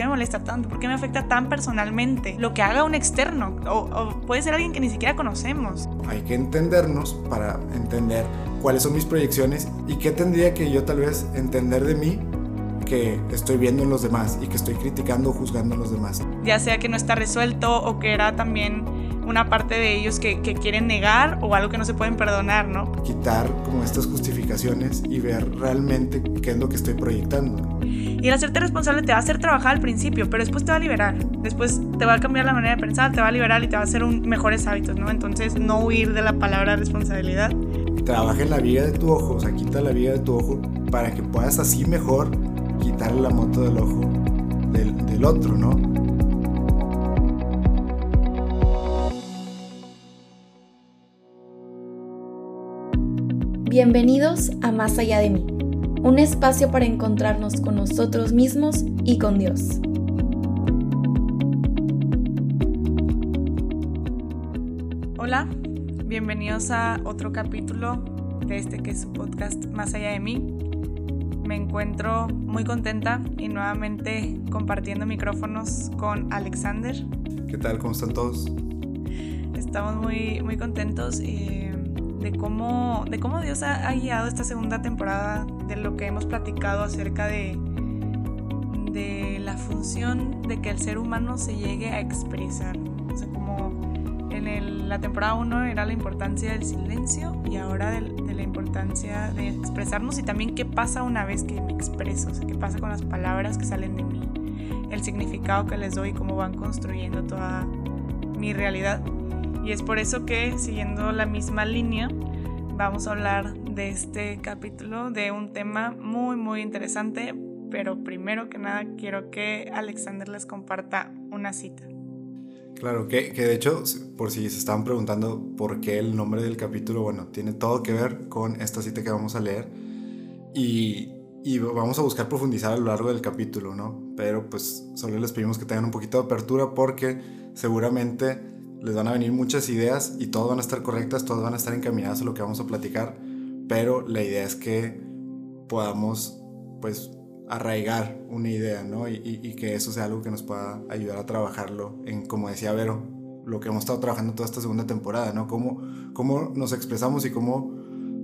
qué me molesta tanto? ¿Por qué me afecta tan personalmente? Lo que haga un externo o, o puede ser alguien que ni siquiera conocemos. Hay que entendernos para entender cuáles son mis proyecciones y qué tendría que yo tal vez entender de mí que estoy viendo en los demás y que estoy criticando o juzgando en los demás. Ya sea que no está resuelto o que era también una parte de ellos que, que, quieren negar o algo que no se pueden perdonar, ¿no? Quitar como estas justificaciones y ver realmente qué es lo que estoy proyectando. Y el hacerte responsable te va a hacer trabajar al principio, pero después te va a liberar. Después te va a cambiar la manera de pensar, te va a liberar y te va a hacer un, mejores hábitos, ¿no? Entonces, no huir de la palabra responsabilidad. Trabaja en la vida de tu ojo, o sea, quita la vida de tu ojo para que puedas así mejor quitarle la moto del ojo del, del otro, ¿no? Bienvenidos a Más allá de mí, un espacio para encontrarnos con nosotros mismos y con Dios. Hola, bienvenidos a otro capítulo de este que es su podcast Más allá de mí. Me encuentro muy contenta y nuevamente compartiendo micrófonos con Alexander. ¿Qué tal? ¿Cómo están todos? Estamos muy, muy contentos y de cómo, de cómo Dios ha, guiado esta segunda temporada, de lo que hemos platicado acerca de, de la función de que el ser humano se llegue a expresar. O sea, como en la temporada 1 era la importancia del silencio y ahora de, la importancia de expresarnos y también qué pasa una vez que me expreso, qué pasa con las palabras que salen de mí, el significado que les doy y cómo van construyendo toda mi realidad. Y es por eso que, siguiendo la misma línea, vamos a hablar de este capítulo de un tema muy, muy interesante. Pero primero que nada, quiero que Alexander les comparta una cita. Claro, que, que de hecho, por si se estaban preguntando por qué el nombre del capítulo, bueno, tiene todo que ver con esta cita que vamos a leer. Y, y vamos a buscar profundizar a lo largo del capítulo, ¿no? Pero pues solo les pedimos que tengan un poquito de apertura porque seguramente les van a venir muchas ideas y todas van a estar correctas, todas van a estar encaminadas a lo que vamos a platicar, pero la idea es que podamos pues arraigar una idea, ¿no? Y, que eso sea algo que nos pueda ayudar a trabajarlo en, como decía Vero, lo que hemos estado trabajando toda esta segunda temporada, ¿no? Cómo, cómo nos expresamos y cómo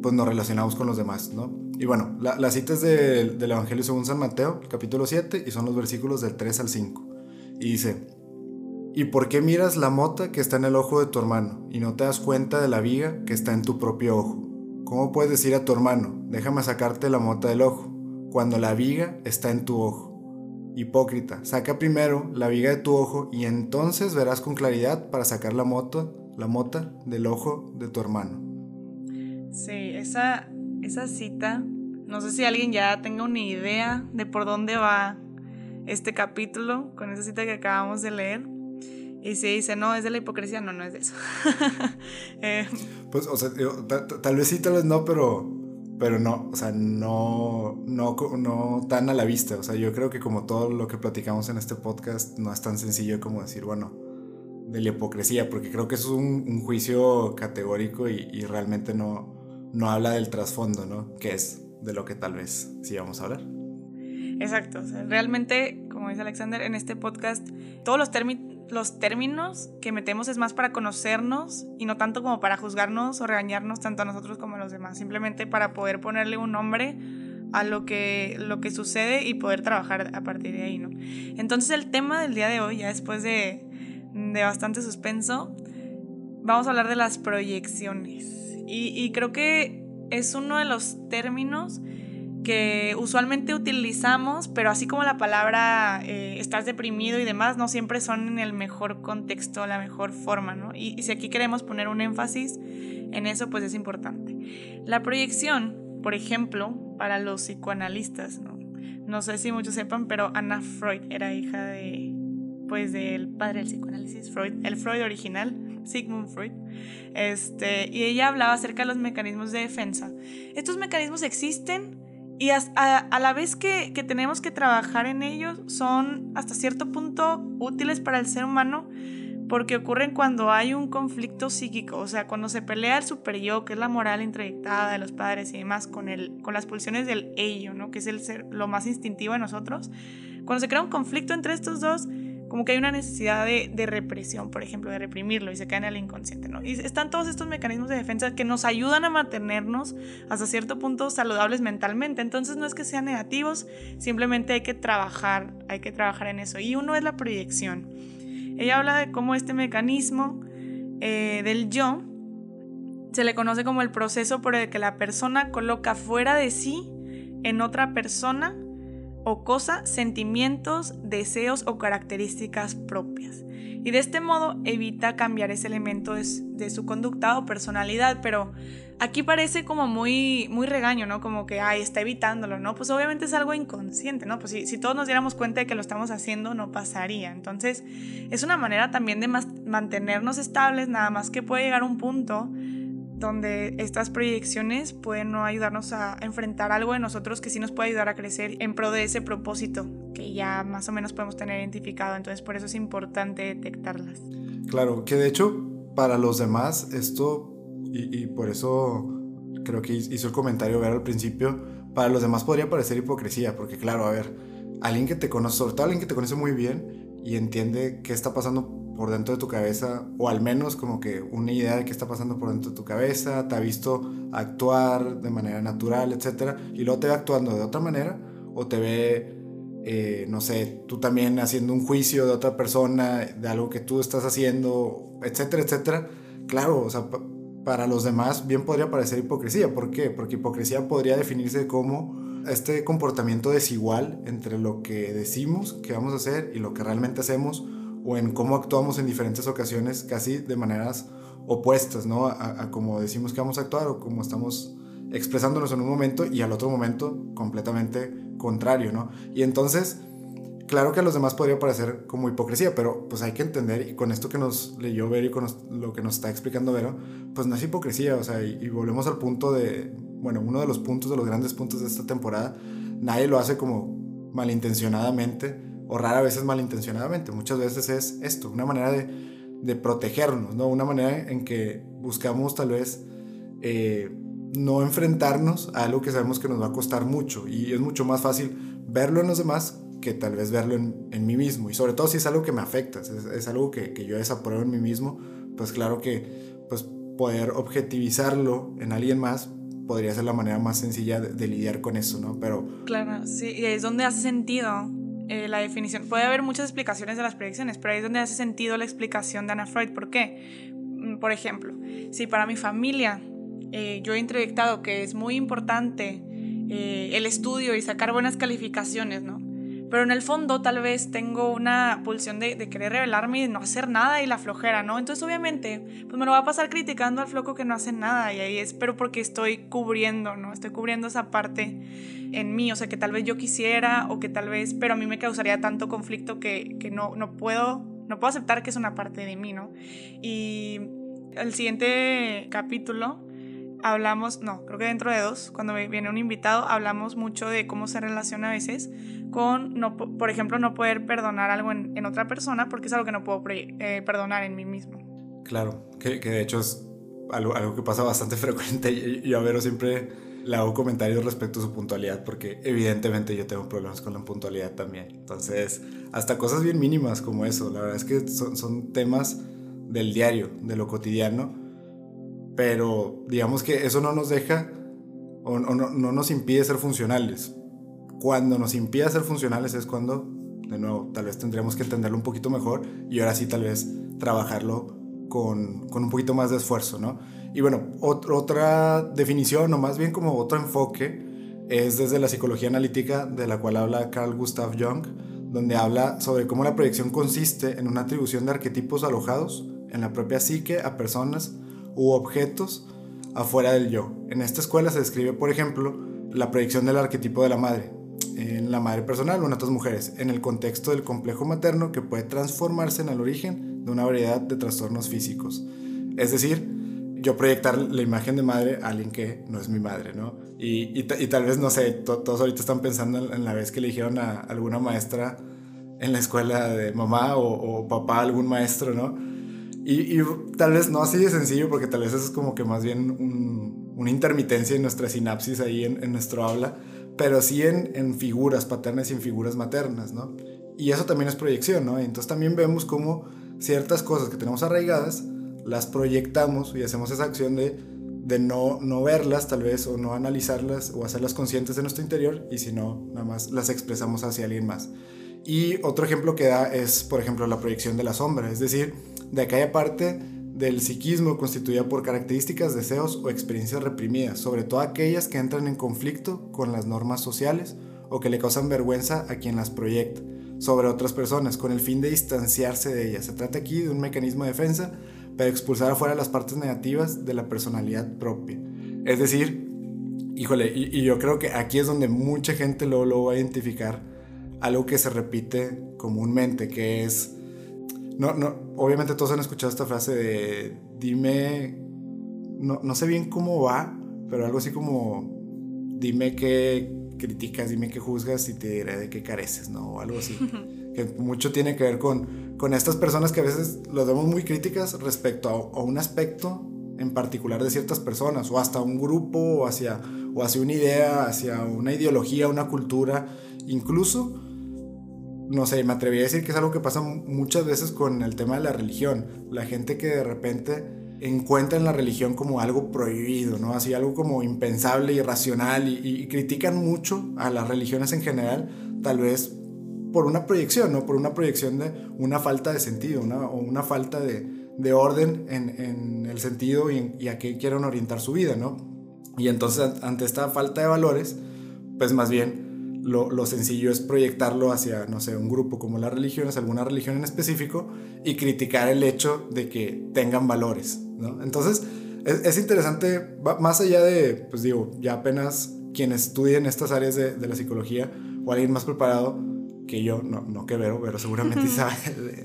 pues, nos relacionamos con los demás, ¿no? Y bueno, la, la cita es de, del Evangelio según San Mateo, capítulo 7, y son los versículos del 3 al 5. Y dice, ¿Y por qué miras la mota que está en el ojo de tu hermano y no te das cuenta de la viga que está en tu propio ojo? ¿Cómo puedes decir a tu hermano, déjame sacarte la mota del ojo, cuando la viga está en tu ojo? Hipócrita, saca primero la viga de tu ojo y entonces verás con claridad para sacar la mota, la mota del ojo de tu hermano. Sí, esa, esa cita, no sé si alguien ya tenga una idea de por dónde va este capítulo con esa cita que acabamos de leer. Y si dice, no, es de la hipocresía, no, no es de eso. eh, pues, o sea, tal vez sí, tal vez no, pero, pero no, o sea, no, no, no tan a la vista. O sea, yo creo que como todo lo que platicamos en este podcast, no es tan sencillo como decir, bueno, de la hipocresía, porque creo que es un, un juicio categórico y, y, realmente no, no habla del trasfondo, ¿no? Que es de lo que tal vez sí vamos a hablar. Exacto, o sea, realmente, como dice Alexander, en este podcast, todos los términos los términos que metemos es más para conocernos y no tanto como para juzgarnos o regañarnos tanto a nosotros como a los demás, simplemente para poder ponerle un nombre a lo que, lo que sucede y poder trabajar a partir de ahí, ¿no? Entonces el tema del día de hoy, ya después de, de bastante suspenso, vamos a hablar de las proyecciones. Y, y creo que es uno de los términos que usualmente utilizamos, pero así como la palabra eh, estás deprimido y demás, no siempre son en el mejor contexto, la mejor forma, ¿no? Y, y, si aquí queremos poner un énfasis en eso, pues es importante. La proyección, por ejemplo, para los psicoanalistas, ¿no? No sé si muchos sepan, pero Anna Freud era hija de, pues, del padre del psicoanálisis, Freud, el Freud original, Sigmund Freud, este, y ella hablaba acerca de los mecanismos de defensa. Estos mecanismos existen, y a, a, a, la vez que, que, tenemos que trabajar en ellos, son hasta cierto punto útiles para el ser humano porque ocurren cuando hay un conflicto psíquico, o sea, cuando se pelea el super yo, que es la moral introyectada de los padres y demás, con, el, con las pulsiones del ello, ¿no? que es el ser, lo más instintivo de nosotros. Cuando se crea un conflicto entre estos dos, como que hay una necesidad de, represión, por ejemplo, de reprimirlo y se cae en el inconsciente, ¿no? Y están todos estos mecanismos de defensa que nos ayudan a mantenernos hasta cierto punto saludables mentalmente. Entonces no es que sean negativos, simplemente hay que trabajar, hay que trabajar en eso. Y uno es la proyección. Ella habla de cómo este mecanismo eh, del yo se le conoce como el proceso por el que la persona coloca fuera de sí en otra persona o cosa sentimientos, deseos o características propias. Y de este modo evita cambiar ese elemento de, su conducta o personalidad, pero aquí parece como muy, muy regaño, ¿no? Como que, ay, está evitándolo, ¿no? Pues obviamente es algo inconsciente, ¿no? Pues si, si todos nos diéramos cuenta de que lo estamos haciendo, no pasaría. Entonces, es una manera también de mantenernos estables, nada más que puede llegar un punto donde estas proyecciones pueden no ayudarnos a enfrentar algo de nosotros que sí nos puede ayudar a crecer en pro de ese propósito que ya más o menos podemos tener identificado. Entonces por eso es importante detectarlas. Claro, que de hecho para los demás esto, y, por eso creo que hizo el comentario ver al principio, para los demás podría parecer hipocresía, porque claro, a ver, alguien que te conoce, sobre todo alguien que te conoce muy bien y entiende qué está pasando por dentro de tu cabeza, o al menos como que una idea de qué está pasando por dentro de tu cabeza, te ha visto actuar de manera natural, etc. Y luego te ve actuando de otra manera, o te ve, eh, no sé, tú también haciendo un juicio de otra persona, de algo que tú estás haciendo, etcétera, etcétera. Claro, o sea, para los demás bien podría parecer hipocresía. ¿Por qué? Porque hipocresía podría definirse como este comportamiento desigual entre lo que decimos que vamos a hacer y lo que realmente hacemos o en cómo actuamos en diferentes ocasiones casi de maneras opuestas, ¿no? A, como decimos que vamos a actuar o como estamos expresándonos en un momento y al otro momento completamente contrario, ¿no? Y entonces, claro que a los demás podría parecer como hipocresía, pero pues hay que entender, y con esto que nos leyó Vero y con lo que nos está explicando Vero, pues no es hipocresía, o sea, y, y volvemos al punto de, bueno, uno de los puntos, de los grandes puntos de esta temporada, nadie lo hace como malintencionadamente, o rara vez es malintencionadamente, muchas veces es esto, una manera de, de protegernos, ¿no? Una manera en que buscamos tal vez eh, no enfrentarnos a algo que sabemos que nos va a costar mucho y es mucho más fácil verlo en los demás que tal vez verlo en, en mí mismo y sobre todo si es algo que me afecta, es, es algo que, que, yo desapruebo en mí mismo, pues claro que pues poder objetivizarlo en alguien más podría ser la manera más sencilla de, de lidiar con eso, ¿no? Pero... Claro, sí, y es donde hace sentido eh, la definición. Puede haber muchas explicaciones de las proyecciones, pero ahí es donde hace sentido la explicación de Ana Freud. ¿Por qué? Mm, por ejemplo, si para mi familia eh, yo he introyectado que es muy importante eh, el estudio y sacar buenas calificaciones, ¿no? Pero en el fondo tal vez tengo una pulsión de, de, querer revelarme y de no hacer nada y la flojera, ¿no? Entonces obviamente pues me lo va a pasar criticando al floco que no hace nada y ahí es pero porque estoy cubriendo, ¿no? Estoy cubriendo esa parte en mí, o sea que tal vez yo quisiera o que tal vez, pero a mí me causaría tanto conflicto que, que no, no puedo, no puedo aceptar que es una parte de mí, ¿no? Y el siguiente capítulo hablamos, no, creo que dentro de dos, cuando viene un invitado, hablamos mucho de cómo se relaciona a veces con, no, por ejemplo, no poder perdonar algo en, en otra persona porque es algo que no puedo eh, perdonar en mí mismo. Claro, que, que, de hecho es algo, algo que pasa bastante frecuente y, a Vero siempre le hago comentarios respecto a su puntualidad porque evidentemente yo tengo problemas con la puntualidad también. Entonces, hasta cosas bien mínimas como eso, la verdad es que son, son temas del diario, de lo cotidiano pero digamos que eso no nos deja o, no, no, nos impide ser funcionales. Cuando nos impide ser funcionales es cuando, de nuevo, tal vez tendríamos que entenderlo un poquito mejor y ahora sí tal vez trabajarlo con, con un poquito más de esfuerzo, ¿no? Y bueno, otra definición o más bien como otro enfoque es desde la psicología analítica de la cual habla Carl Gustav Jung, donde habla sobre cómo la proyección consiste en una atribución de arquetipos alojados en la propia psique a personas u objetos afuera del yo. En esta escuela se describe, por ejemplo, la proyección del arquetipo de la madre, en la madre personal o en otras mujeres, en el contexto del complejo materno que puede transformarse en el origen de una variedad de trastornos físicos. Es decir, yo proyectar la imagen de madre a alguien que no es mi madre, ¿no? Y, y, tal vez, no sé, todos ahorita están pensando en, la vez que le dijeron a alguna maestra en la escuela de mamá o, papá, algún maestro, ¿no? Y, tal vez no así de sencillo, porque tal vez eso es como que más bien un, una intermitencia en nuestra sinapsis ahí en, en, nuestro habla. Pero sí en, en figuras paternas y en figuras maternas, ¿no? Y eso también es proyección, ¿no? Entonces también vemos cómo ciertas cosas que tenemos arraigadas las proyectamos y hacemos esa acción de, de no, no verlas tal vez o no analizarlas o hacerlas conscientes de nuestro interior y si no, nada más las expresamos hacia alguien más. Y otro ejemplo que da es, por ejemplo, la proyección de la sombra, es decir, de aquella parte del psiquismo constituida por características, deseos o experiencias reprimidas, sobre todo aquellas que entran en conflicto con las normas sociales o que le causan vergüenza a quien las proyecta sobre otras personas, con el fin de distanciarse de ellas. Se trata aquí de un mecanismo de defensa para expulsar afuera las partes negativas de la personalidad propia. Es decir, híjole, y, yo creo que aquí es donde mucha gente luego lo va a identificar algo que se repite comúnmente, que es no, no, obviamente todos han escuchado esta frase de dime, no, no sé bien cómo va, pero algo así como dime qué criticas, dime qué juzgas y te diré de qué careces, ¿no? O algo así. que mucho tiene que ver con, con estas personas que a veces los vemos muy críticas respecto a, a, un aspecto en particular de ciertas personas, o hasta un grupo, o hacia, o hacia una idea, hacia una ideología, una cultura, incluso no sé, me atrevería a decir que es algo que pasa muchas veces con el tema de la religión. La gente que de repente encuentra en la religión como algo prohibido, ¿no? Así algo como impensable, irracional y, critican mucho a las religiones en general, tal vez por una proyección, ¿no? Por una proyección de una falta de sentido, o una falta de, de orden en, en, el sentido y, y, a qué quieren orientar su vida, ¿no? Y entonces ante esta falta de valores, pues más bien lo, sencillo es proyectarlo hacia, no sé, un grupo como las religiones, alguna religión en específico, y criticar el hecho de que tengan valores, ¿no? Entonces, es, interesante, más allá de, pues digo, ya apenas quienes estudien estas áreas de, la psicología o alguien más preparado que yo, no, no que veo, pero seguramente sabe,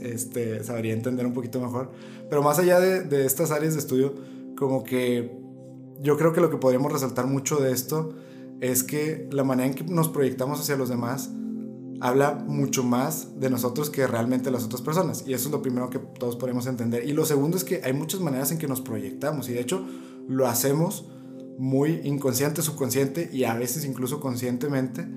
este, sabría entender un poquito mejor. Pero más allá de, de estas áreas de estudio, como que yo creo que lo que podríamos resaltar mucho de esto es que la manera en que nos proyectamos hacia los demás habla mucho más de nosotros que realmente las otras personas. Y eso es lo primero que todos podemos entender. Y lo segundo es que hay muchas maneras en que nos proyectamos. Y de hecho lo hacemos muy inconsciente, subconsciente y a veces incluso conscientemente.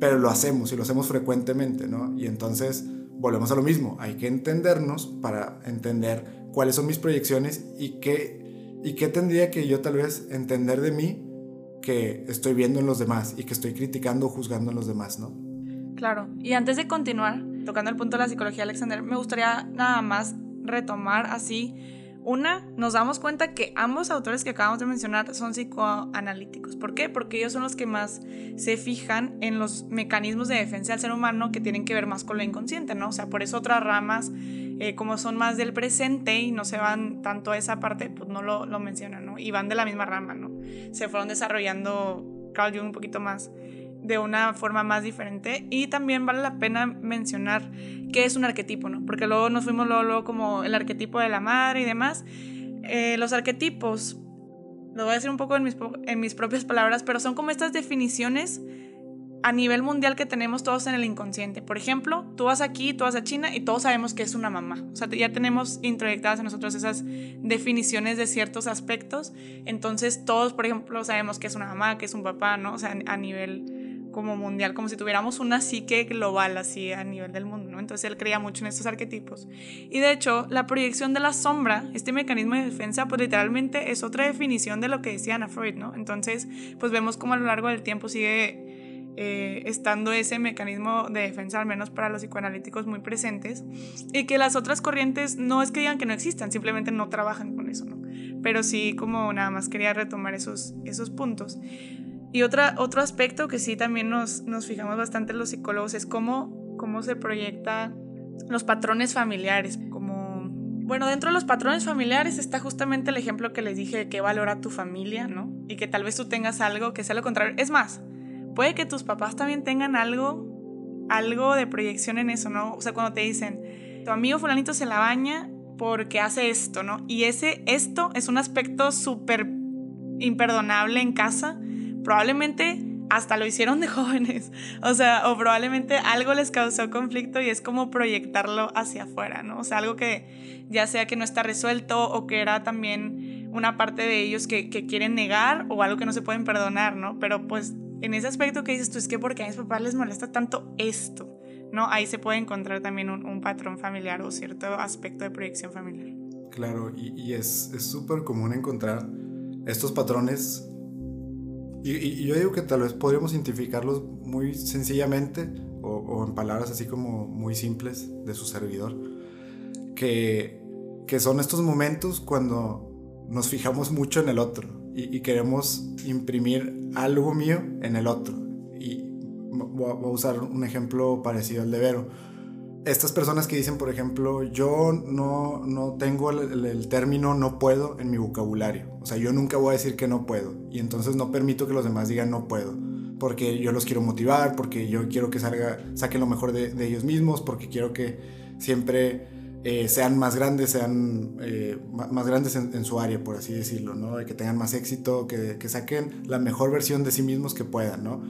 Pero lo hacemos y lo hacemos frecuentemente, ¿no? Y entonces volvemos a lo mismo. Hay que entendernos para entender cuáles son mis proyecciones y qué, y qué tendría que yo tal vez entender de mí que estoy viendo en los demás y que estoy criticando o juzgando en los demás, ¿no? Claro. Y antes de continuar, tocando el punto de la psicología, Alexander, me gustaría nada más retomar así. Una, nos damos cuenta que ambos autores que acabamos de mencionar son psicoanalíticos. ¿Por qué? Porque ellos son los que más se fijan en los mecanismos de defensa del ser humano que tienen que ver más con lo inconsciente, ¿no? O sea, por eso otras ramas eh, como son más del presente y no se van tanto a esa parte, pues no lo, lo mencionan, ¿no? Y van de la misma rama, ¿no? Se fueron desarrollando Carl Jung un poquito más de una forma más diferente y también vale la pena mencionar qué es un arquetipo, ¿no? Porque luego nos fuimos luego, como el arquetipo de la madre y demás. Eh, los arquetipos, lo voy a decir un poco en mis, en mis propias palabras, pero son como estas definiciones a nivel mundial que tenemos todos en el inconsciente. Por ejemplo, tú vas aquí, tú vas a China y todos sabemos que es una mamá. O sea, ya tenemos introyectadas en nosotros esas definiciones de ciertos aspectos. Entonces, todos, por ejemplo, sabemos que es una mamá, que es un papá, ¿no? O sea, a nivel como mundial, como si tuviéramos una psique global así a nivel del mundo, ¿no? Entonces él creía mucho en estos arquetipos. Y de hecho, la proyección de la sombra, este mecanismo de defensa, pues literalmente es otra definición de lo que decía Ana Freud, ¿no? Entonces, pues vemos cómo a lo largo del tiempo sigue eh, estando ese mecanismo de defensa, al menos para los psicoanalíticos, muy presentes, y que las otras corrientes no es que digan que no existan, simplemente no trabajan con eso, ¿no? Pero sí, como nada más quería retomar esos, esos puntos. Y otra, otro aspecto que sí también nos, nos fijamos bastante los psicólogos es cómo, cómo se proyecta los patrones familiares, como bueno, dentro de los patrones familiares está justamente el ejemplo que les dije de que valora tu familia, ¿no? Y que tal vez tú tengas algo que sea lo contrario. Es más, puede que tus papás también tengan algo, algo de proyección en eso, ¿no? O sea, cuando te dicen, tu amigo fulanito se la baña porque hace esto, ¿no? Y ese, esto es un aspecto súper imperdonable en casa. Probablemente hasta lo hicieron de jóvenes, o sea, o probablemente algo les causó conflicto y es como proyectarlo hacia afuera, ¿no? O sea, algo que ya sea que no está resuelto o que era también una parte de ellos que, que quieren negar o algo que no se pueden perdonar, ¿no? Pero pues en ese aspecto que dices tú, es que porque a mis papás les molesta tanto esto, ¿no? Ahí se puede encontrar también un, patrón familiar o cierto aspecto de proyección familiar. Claro, y, es súper común encontrar estos patrones. Y, yo digo que tal vez podríamos identificarlos muy sencillamente o, o, en palabras así como muy simples de su servidor. Que, que son estos momentos cuando nos fijamos mucho en el otro y, queremos imprimir algo mío en el otro. Y voy a, usar un ejemplo parecido al de Vero. Estas personas que dicen, por ejemplo, yo no, no tengo el, término no puedo en mi vocabulario. O sea, yo nunca voy a decir que no puedo. Y entonces no permito que los demás digan no puedo. Porque yo los quiero motivar, porque yo quiero que salga, saquen lo mejor de, de ellos mismos, porque quiero que siempre eh, sean más grandes, sean eh, más grandes en, su área, por así decirlo, ¿no? Que tengan más éxito, que, que, saquen la mejor versión de sí mismos que puedan, ¿no?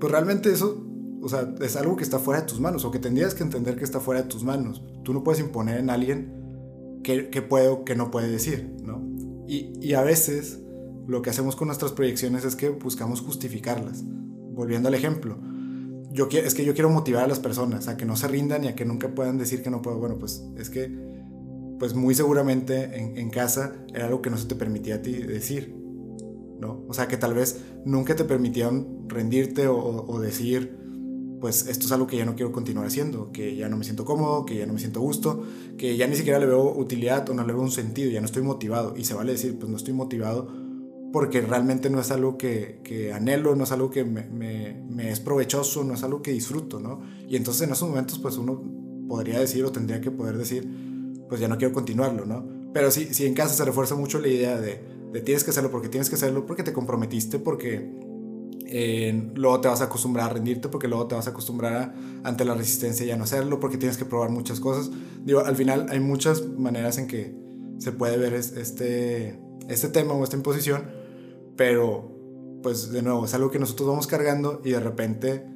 Pues realmente eso, o sea, es algo que está fuera de tus manos, o que tendrías que entender que está fuera de tus manos. Tú no puedes imponer en alguien qué, qué puede o qué no puede decir, ¿no? Y, y a veces lo que hacemos con nuestras proyecciones es que buscamos justificarlas. Volviendo al ejemplo, yo es que yo quiero motivar a las personas a que no se rindan y a que nunca puedan decir que no puedo. Bueno, pues es que, pues muy seguramente en, casa era algo que no se te permitía a ti decir, ¿no? O sea, que tal vez nunca te permitieron rendirte o, decir, pues esto es algo que ya no quiero continuar haciendo, que ya no me siento cómodo, que ya no me siento gusto, que ya ni siquiera le veo utilidad o no le veo un sentido, ya no estoy motivado. Y se vale decir, pues no estoy motivado porque realmente no es algo que, que anhelo, no es algo que me, me, es provechoso, no es algo que disfruto, ¿no? Y entonces en esos momentos pues uno podría decir o tendría que poder decir, pues ya no quiero continuarlo, ¿no? Pero si, si en casa se refuerza mucho la idea de, de tienes que hacerlo porque tienes que hacerlo, porque te comprometiste, porque eh, luego te vas a acostumbrar a rendirte, porque luego te vas a acostumbrar ante la resistencia ya no hacerlo, porque tienes que probar muchas cosas. Digo, al final hay muchas maneras en que se puede ver este, este tema o esta imposición pero, pues de nuevo, es algo que nosotros vamos cargando y de repente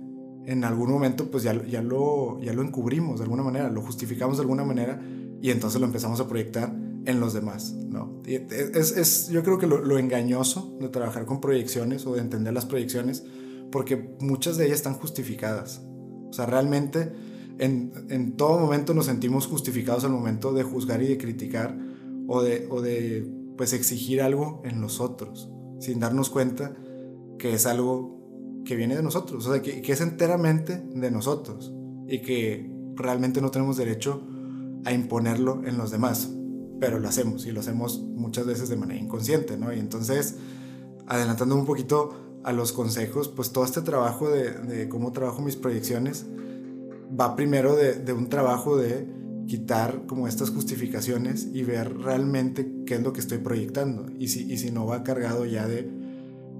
en algún momento pues ya, ya, lo, ya lo encubrimos de alguna manera, lo justificamos de alguna manera y entonces lo empezamos a proyectar en los demás, ¿no? Es, es yo creo que lo, lo, engañoso de trabajar con proyecciones o de entender las proyecciones, porque muchas de ellas están justificadas. O sea, realmente en, en todo momento nos sentimos justificados al momento de juzgar y de criticar o de, o de pues exigir algo en los otros sin darnos cuenta que es algo que viene de nosotros, o sea, que, es enteramente de nosotros y que realmente no tenemos derecho a imponerlo en los demás, pero lo hacemos y lo hacemos muchas veces de manera inconsciente, ¿no? Y entonces, adelantando un poquito a los consejos, pues todo este trabajo de, cómo trabajo mis proyecciones va primero de, un trabajo de quitar como estas justificaciones y ver realmente qué es lo que estoy proyectando y si, y si no va cargado ya de,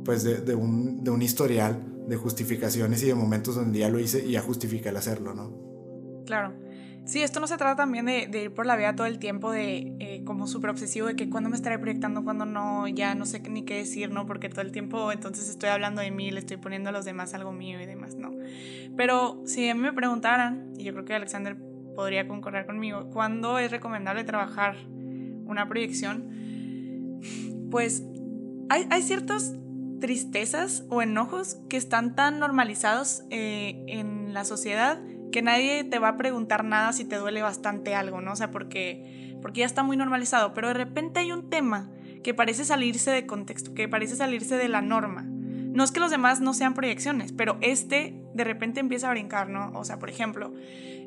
pues de, un, de un historial de justificaciones y de momentos donde ya lo hice y ya justifica el hacerlo, ¿no? Claro. Sí, esto no se trata también de, ir por la vida todo el tiempo de eh, como súper obsesivo de que cuando me estaré proyectando, cuando no, ya no sé ni qué decir, ¿no? Porque todo el tiempo entonces estoy hablando de mí, le estoy poniendo a los demás algo mío y demás, ¿no? Pero si a mí me preguntaran, y yo creo que Alexander podría concordar conmigo, ¿cuándo es recomendable trabajar una proyección? Pues hay, hay ciertas tristezas o enojos que están tan normalizados eh, en la sociedad que nadie te va a preguntar nada si te duele bastante algo, ¿no? O sea, porque, porque ya está muy normalizado, pero de repente hay un tema que parece salirse de contexto, que parece salirse de la norma. No es que los demás no sean proyecciones, pero este de repente empieza a brincar, ¿no? O sea, por ejemplo,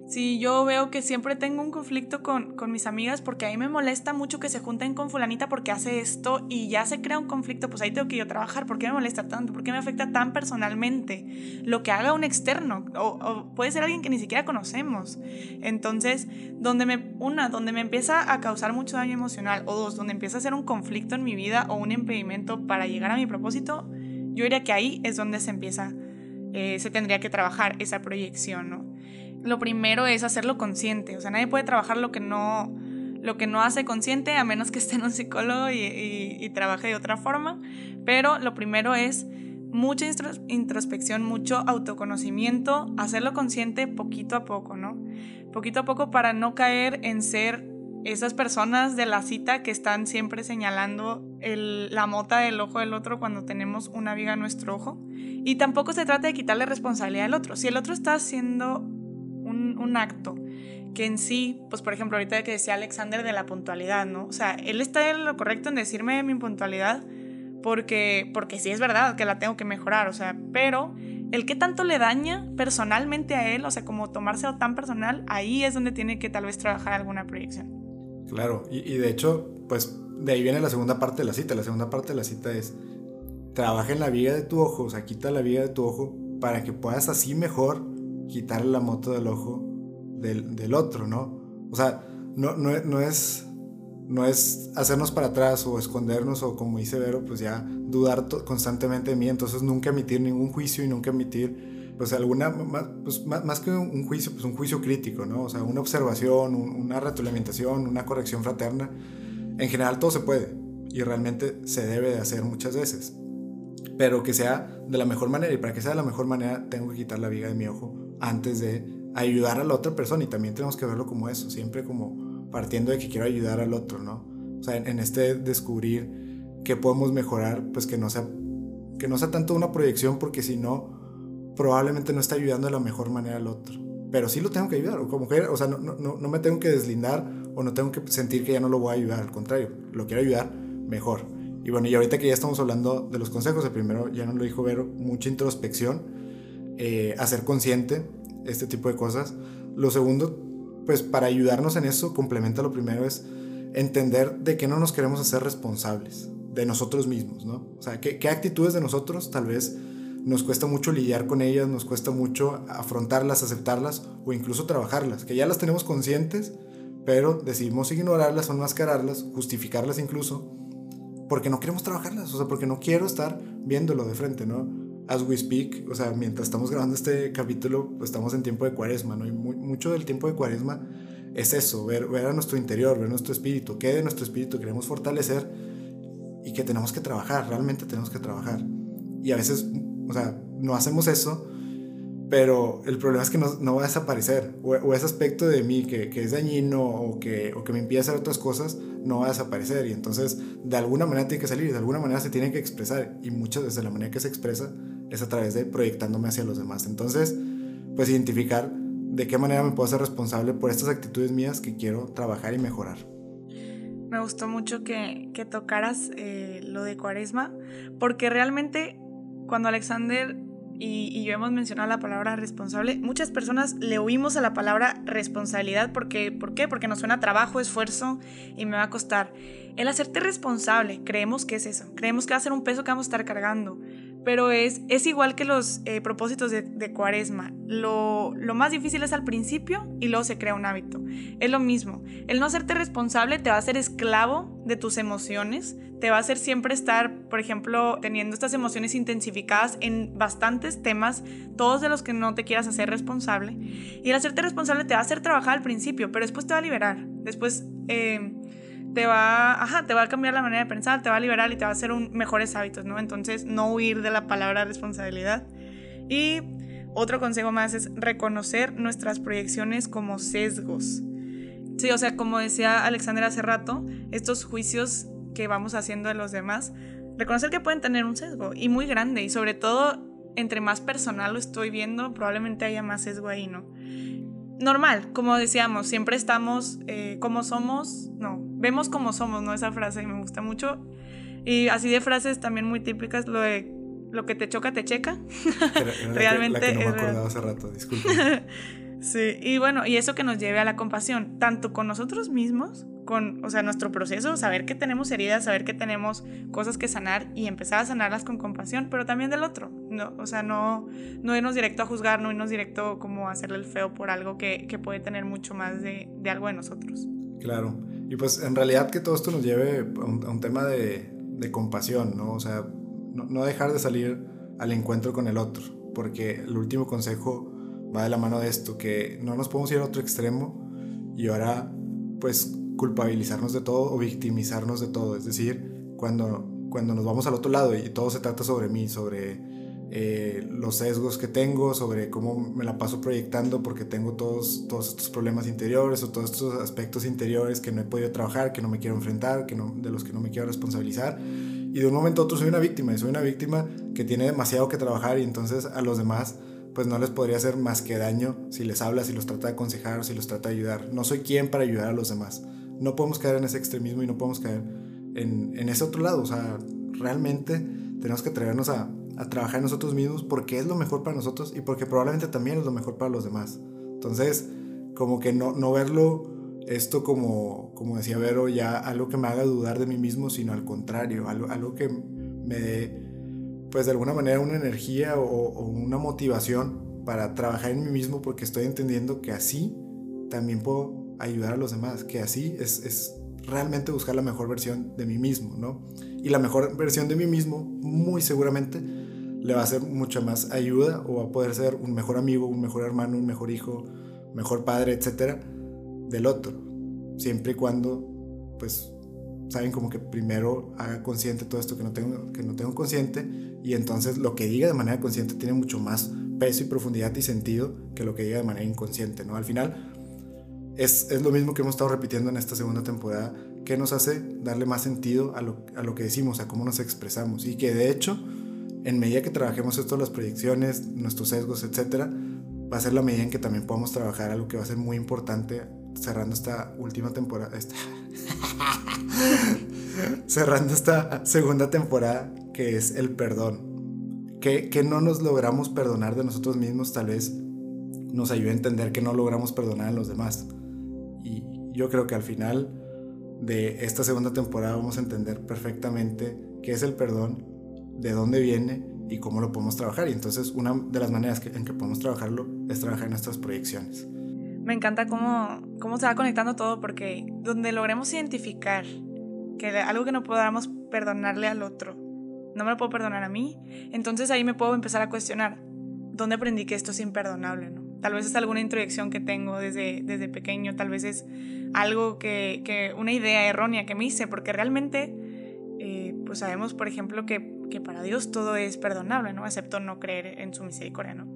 si yo veo que siempre tengo un conflicto con, con, mis amigas porque a mí me molesta mucho que se junten con fulanita porque hace esto y ya se crea un conflicto, pues ahí tengo que yo trabajar. ¿Por qué me molesta tanto? ¿Por qué me afecta tan personalmente lo que haga un externo? O, puede ser alguien que ni siquiera conocemos. Entonces, donde me, una, donde me empieza a causar mucho daño emocional, o dos, donde empieza a ser un conflicto en mi vida o un impedimento para llegar a mi propósito, yo diría que ahí es donde se empieza, eh, se tendría que trabajar esa proyección, ¿no? Lo primero es hacerlo consciente. O sea, nadie puede trabajar lo que no, lo que no hace consciente a menos que esté en un psicólogo y, trabaje de otra forma. Pero lo primero es mucha introspección, mucho autoconocimiento, hacerlo consciente poquito a poco, ¿no? Poquito a poco para no caer en ser esas personas de la cita que están siempre señalando la mota del ojo del otro cuando tenemos una viga en nuestro ojo Y tampoco se trata de quitarle responsabilidad al otro. Si el otro está haciendo un, acto que en sí, pues por ejemplo, ahorita que decía Alexander de la puntualidad, ¿no? O sea, él está en lo correcto en decirme mi puntualidad porque, porque sí es verdad que la tengo que mejorar, o sea, pero el que tanto le daña personalmente a él, o sea, como tomárselo tan personal, ahí es donde tiene que tal vez trabajar alguna proyección. Claro, y, y de hecho, pues de ahí viene la segunda parte de la cita. La segunda parte de la cita es, trabaja en la viga de tu ojo, o sea, quita la viga de tu ojo para que puedas así mejor quitarle la moto del ojo del, del otro, ¿no? O sea, no, no, no, es, no es hacernos para atrás o escondernos o como dice Vero, pues ya dudar constantemente de mí, entonces nunca emitir ningún juicio y nunca emitir, pues alguna, más, pues, más, más que un juicio, pues un juicio crítico, ¿no? O sea, una observación, una retroalimentación, una corrección fraterna. En general todo se puede y realmente se debe de hacer muchas veces. Pero que sea de la mejor manera y para que sea de la mejor manera tengo que quitar la viga de mi ojo antes de ayudar a la otra persona y también tenemos que verlo como eso, siempre como partiendo de que quiero ayudar al otro, ¿no? O sea, en, este descubrir que podemos mejorar, pues que no sea que no sea tanto una proyección porque si no probablemente no está ayudando de la mejor manera al otro. Pero sí lo tengo que ayudar, o como que, o sea, no, no, no me tengo que deslindar o no tengo que sentir que ya no lo voy a ayudar, al contrario, lo quiero ayudar mejor. Y bueno, y ahorita que ya estamos hablando de los consejos, el primero ya nos lo dijo Vero, mucha introspección, eh, hacer consciente este tipo de cosas. Lo segundo, pues para ayudarnos en eso, complementa lo primero, es entender de que no nos queremos hacer responsables de nosotros mismos, ¿no? O sea, ¿qué, qué actitudes de nosotros tal vez nos cuesta mucho lidiar con ellas, nos cuesta mucho afrontarlas, aceptarlas o incluso trabajarlas, que ya las tenemos conscientes, pero decidimos ignorarlas o enmascararlas, justificarlas incluso, porque no queremos trabajarlas, o sea, porque no quiero estar viéndolo de frente, ¿no? As we speak, o sea, mientras estamos grabando este capítulo, pues estamos en tiempo de cuaresma, ¿no? Y mucho del tiempo de cuaresma es eso, ver, ver a nuestro interior, ver nuestro espíritu, qué de nuestro espíritu queremos fortalecer y que tenemos que trabajar, realmente tenemos que trabajar. Y a veces, o sea, no hacemos eso, pero el problema es que no, no va a desaparecer, o, o, ese aspecto de mí que, que es dañino o que, o que me impide hacer otras cosas, no va a desaparecer. Y entonces, de alguna manera tiene que salir, de alguna manera se tiene que expresar. Y muchas veces la manera que se expresa es a través de proyectándome hacia los demás. Entonces, pues identificar de qué manera me puedo hacer responsable por estas actitudes mías que quiero trabajar y mejorar. Me gustó mucho que, que tocaras eh, lo de cuaresma, porque realmente cuando Alexander y, y, yo hemos mencionado la palabra responsable, muchas personas le oímos a la palabra responsabilidad porque, ¿por qué? Porque nos suena trabajo, esfuerzo y me va a costar. El hacerte responsable, creemos que es eso, creemos que va a ser un peso que vamos a estar cargando, pero es, es igual que los eh, propósitos de, cuaresma. Lo, lo, más difícil es al principio y luego se crea un hábito. Es lo mismo. El no hacerte responsable te va a hacer esclavo de tus emociones, te va a hacer siempre estar, por ejemplo, teniendo estas emociones intensificadas en bastantes temas, todos de los que no te quieras hacer responsable. Y el hacerte responsable te va a hacer trabajar al principio, pero después te va a liberar. Después... Eh, te va, ajá, te va a cambiar la manera de pensar, te va a liberar y te va a hacer un, mejores hábitos, ¿no? Entonces, no huir de la palabra responsabilidad. Y otro consejo más es reconocer nuestras proyecciones como sesgos. Sí, o sea, como decía Alexander hace rato, estos juicios que vamos haciendo de los demás, reconocer que pueden tener un sesgo y muy grande y sobre todo entre más personal lo estoy viendo, probablemente haya más sesgo ahí, ¿no? normal, como decíamos, siempre estamos eh, como somos, no, vemos como somos, ¿no? Esa frase me gusta mucho. Y así de frases también muy típicas, lo de lo que te choca, te checa. Realmente. La que, no me acordaba hace rato, disculpe. sí, y bueno, y eso que nos lleve a la compasión, tanto con nosotros mismos con, o sea, nuestro proceso, saber que tenemos heridas, saber que tenemos cosas que sanar y empezar a sanarlas con compasión, pero también del otro, no, o sea, no, no irnos directo a juzgar, no irnos directo como a hacerle el feo por algo que, que puede tener mucho más de, de, algo de nosotros. Claro, y pues en realidad que todo esto nos lleve a un, tema de, compasión, ¿no? O sea, no, no dejar de salir al encuentro con el otro, porque el último consejo va de la mano de esto, que no nos podemos ir a otro extremo y ahora pues culpabilizarnos de todo o victimizarnos de todo. Es decir, cuando, cuando nos vamos al otro lado y todo se trata sobre mí, sobre eh, los sesgos que tengo, sobre cómo me la paso proyectando porque tengo todos, todos estos problemas interiores o todos estos aspectos interiores que no he podido trabajar, que no me quiero enfrentar, que no, de los que no me quiero responsabilizar. Y de un momento a otro soy una víctima, y soy una víctima que tiene demasiado que trabajar y entonces a los demás pues no les podría hacer más que daño si les habla, si los trata de aconsejar, si los trata de ayudar. No soy quien para ayudar a los demás. No podemos caer en ese extremismo y no podemos caer en, en ese otro lado. O sea, realmente tenemos que atrevernos a, a trabajar en nosotros mismos porque es lo mejor para nosotros y porque probablemente también es lo mejor para los demás. Entonces, como que no, no verlo esto como, como decía Vero, ya algo que me haga dudar de mí mismo, sino al contrario, algo, algo que me dé, pues de alguna manera, una energía o, o una motivación para trabajar en mí mismo porque estoy entendiendo que así también puedo ayudar a los demás, que así es, es realmente buscar la mejor versión de mí mismo, ¿no? Y la mejor versión de mí mismo, muy seguramente, le va a hacer mucha más ayuda o va a poder ser un mejor amigo, un mejor hermano, un mejor hijo, mejor padre, etcétera, del otro. Siempre y cuando, pues, saben como que primero haga consciente todo esto que no tengo, que no tengo consciente y entonces lo que diga de manera consciente tiene mucho más peso y profundidad y sentido que lo que diga de manera inconsciente, ¿no? Al final es, es lo mismo que hemos estado repitiendo en esta segunda temporada, que nos hace darle más sentido a lo, a lo que decimos, a cómo nos expresamos y que de hecho en medida que trabajemos esto, las proyecciones, nuestros sesgos, etcétera, va a ser la medida en que también podamos trabajar algo que va a ser muy importante cerrando esta última temporada. Esta cerrando esta segunda temporada, que es el perdón. Que, que no nos logramos perdonar de nosotros mismos, tal vez nos ayude a entender que no logramos perdonar a los demás. Y yo creo que al final de esta segunda temporada vamos a entender perfectamente qué es el perdón, de dónde viene y cómo lo podemos trabajar. Y entonces una de las maneras en que podemos trabajarlo es trabajar en nuestras proyecciones. Me encanta cómo, cómo se va conectando todo porque donde logremos identificar que algo que no podamos perdonarle al otro, no me lo puedo perdonar a mí, entonces ahí me puedo empezar a cuestionar, ¿dónde aprendí que esto es imperdonable? Tal vez es alguna introyección que tengo desde, desde pequeño, tal vez es algo que, que una idea errónea que me hice, porque realmente, eh, pues sabemos, por ejemplo, que, que, para Dios todo es perdonable, ¿no? Excepto no creer en su misericordia, ¿no?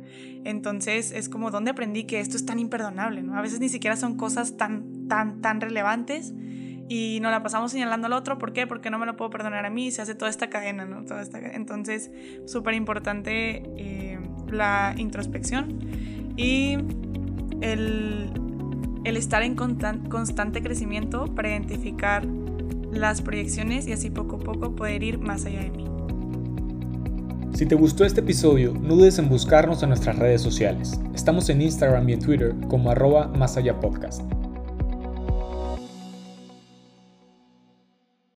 Entonces es como, ¿dónde aprendí que esto es tan imperdonable, ¿no? A veces ni siquiera son cosas tan, tan, tan relevantes y nos la pasamos señalando al otro. ¿Por qué? Porque no me lo puedo perdonar a mí. Se hace toda esta cadena, ¿no? Toda esta, entonces, súper importante eh, la introspección y el, el estar en constante crecimiento para identificar las proyecciones y así poco a poco poder ir más allá de mí. Si te gustó este episodio, no dudes en buscarnos en nuestras redes sociales. Estamos en Instagram y en Twitter como arroba más allá podcast.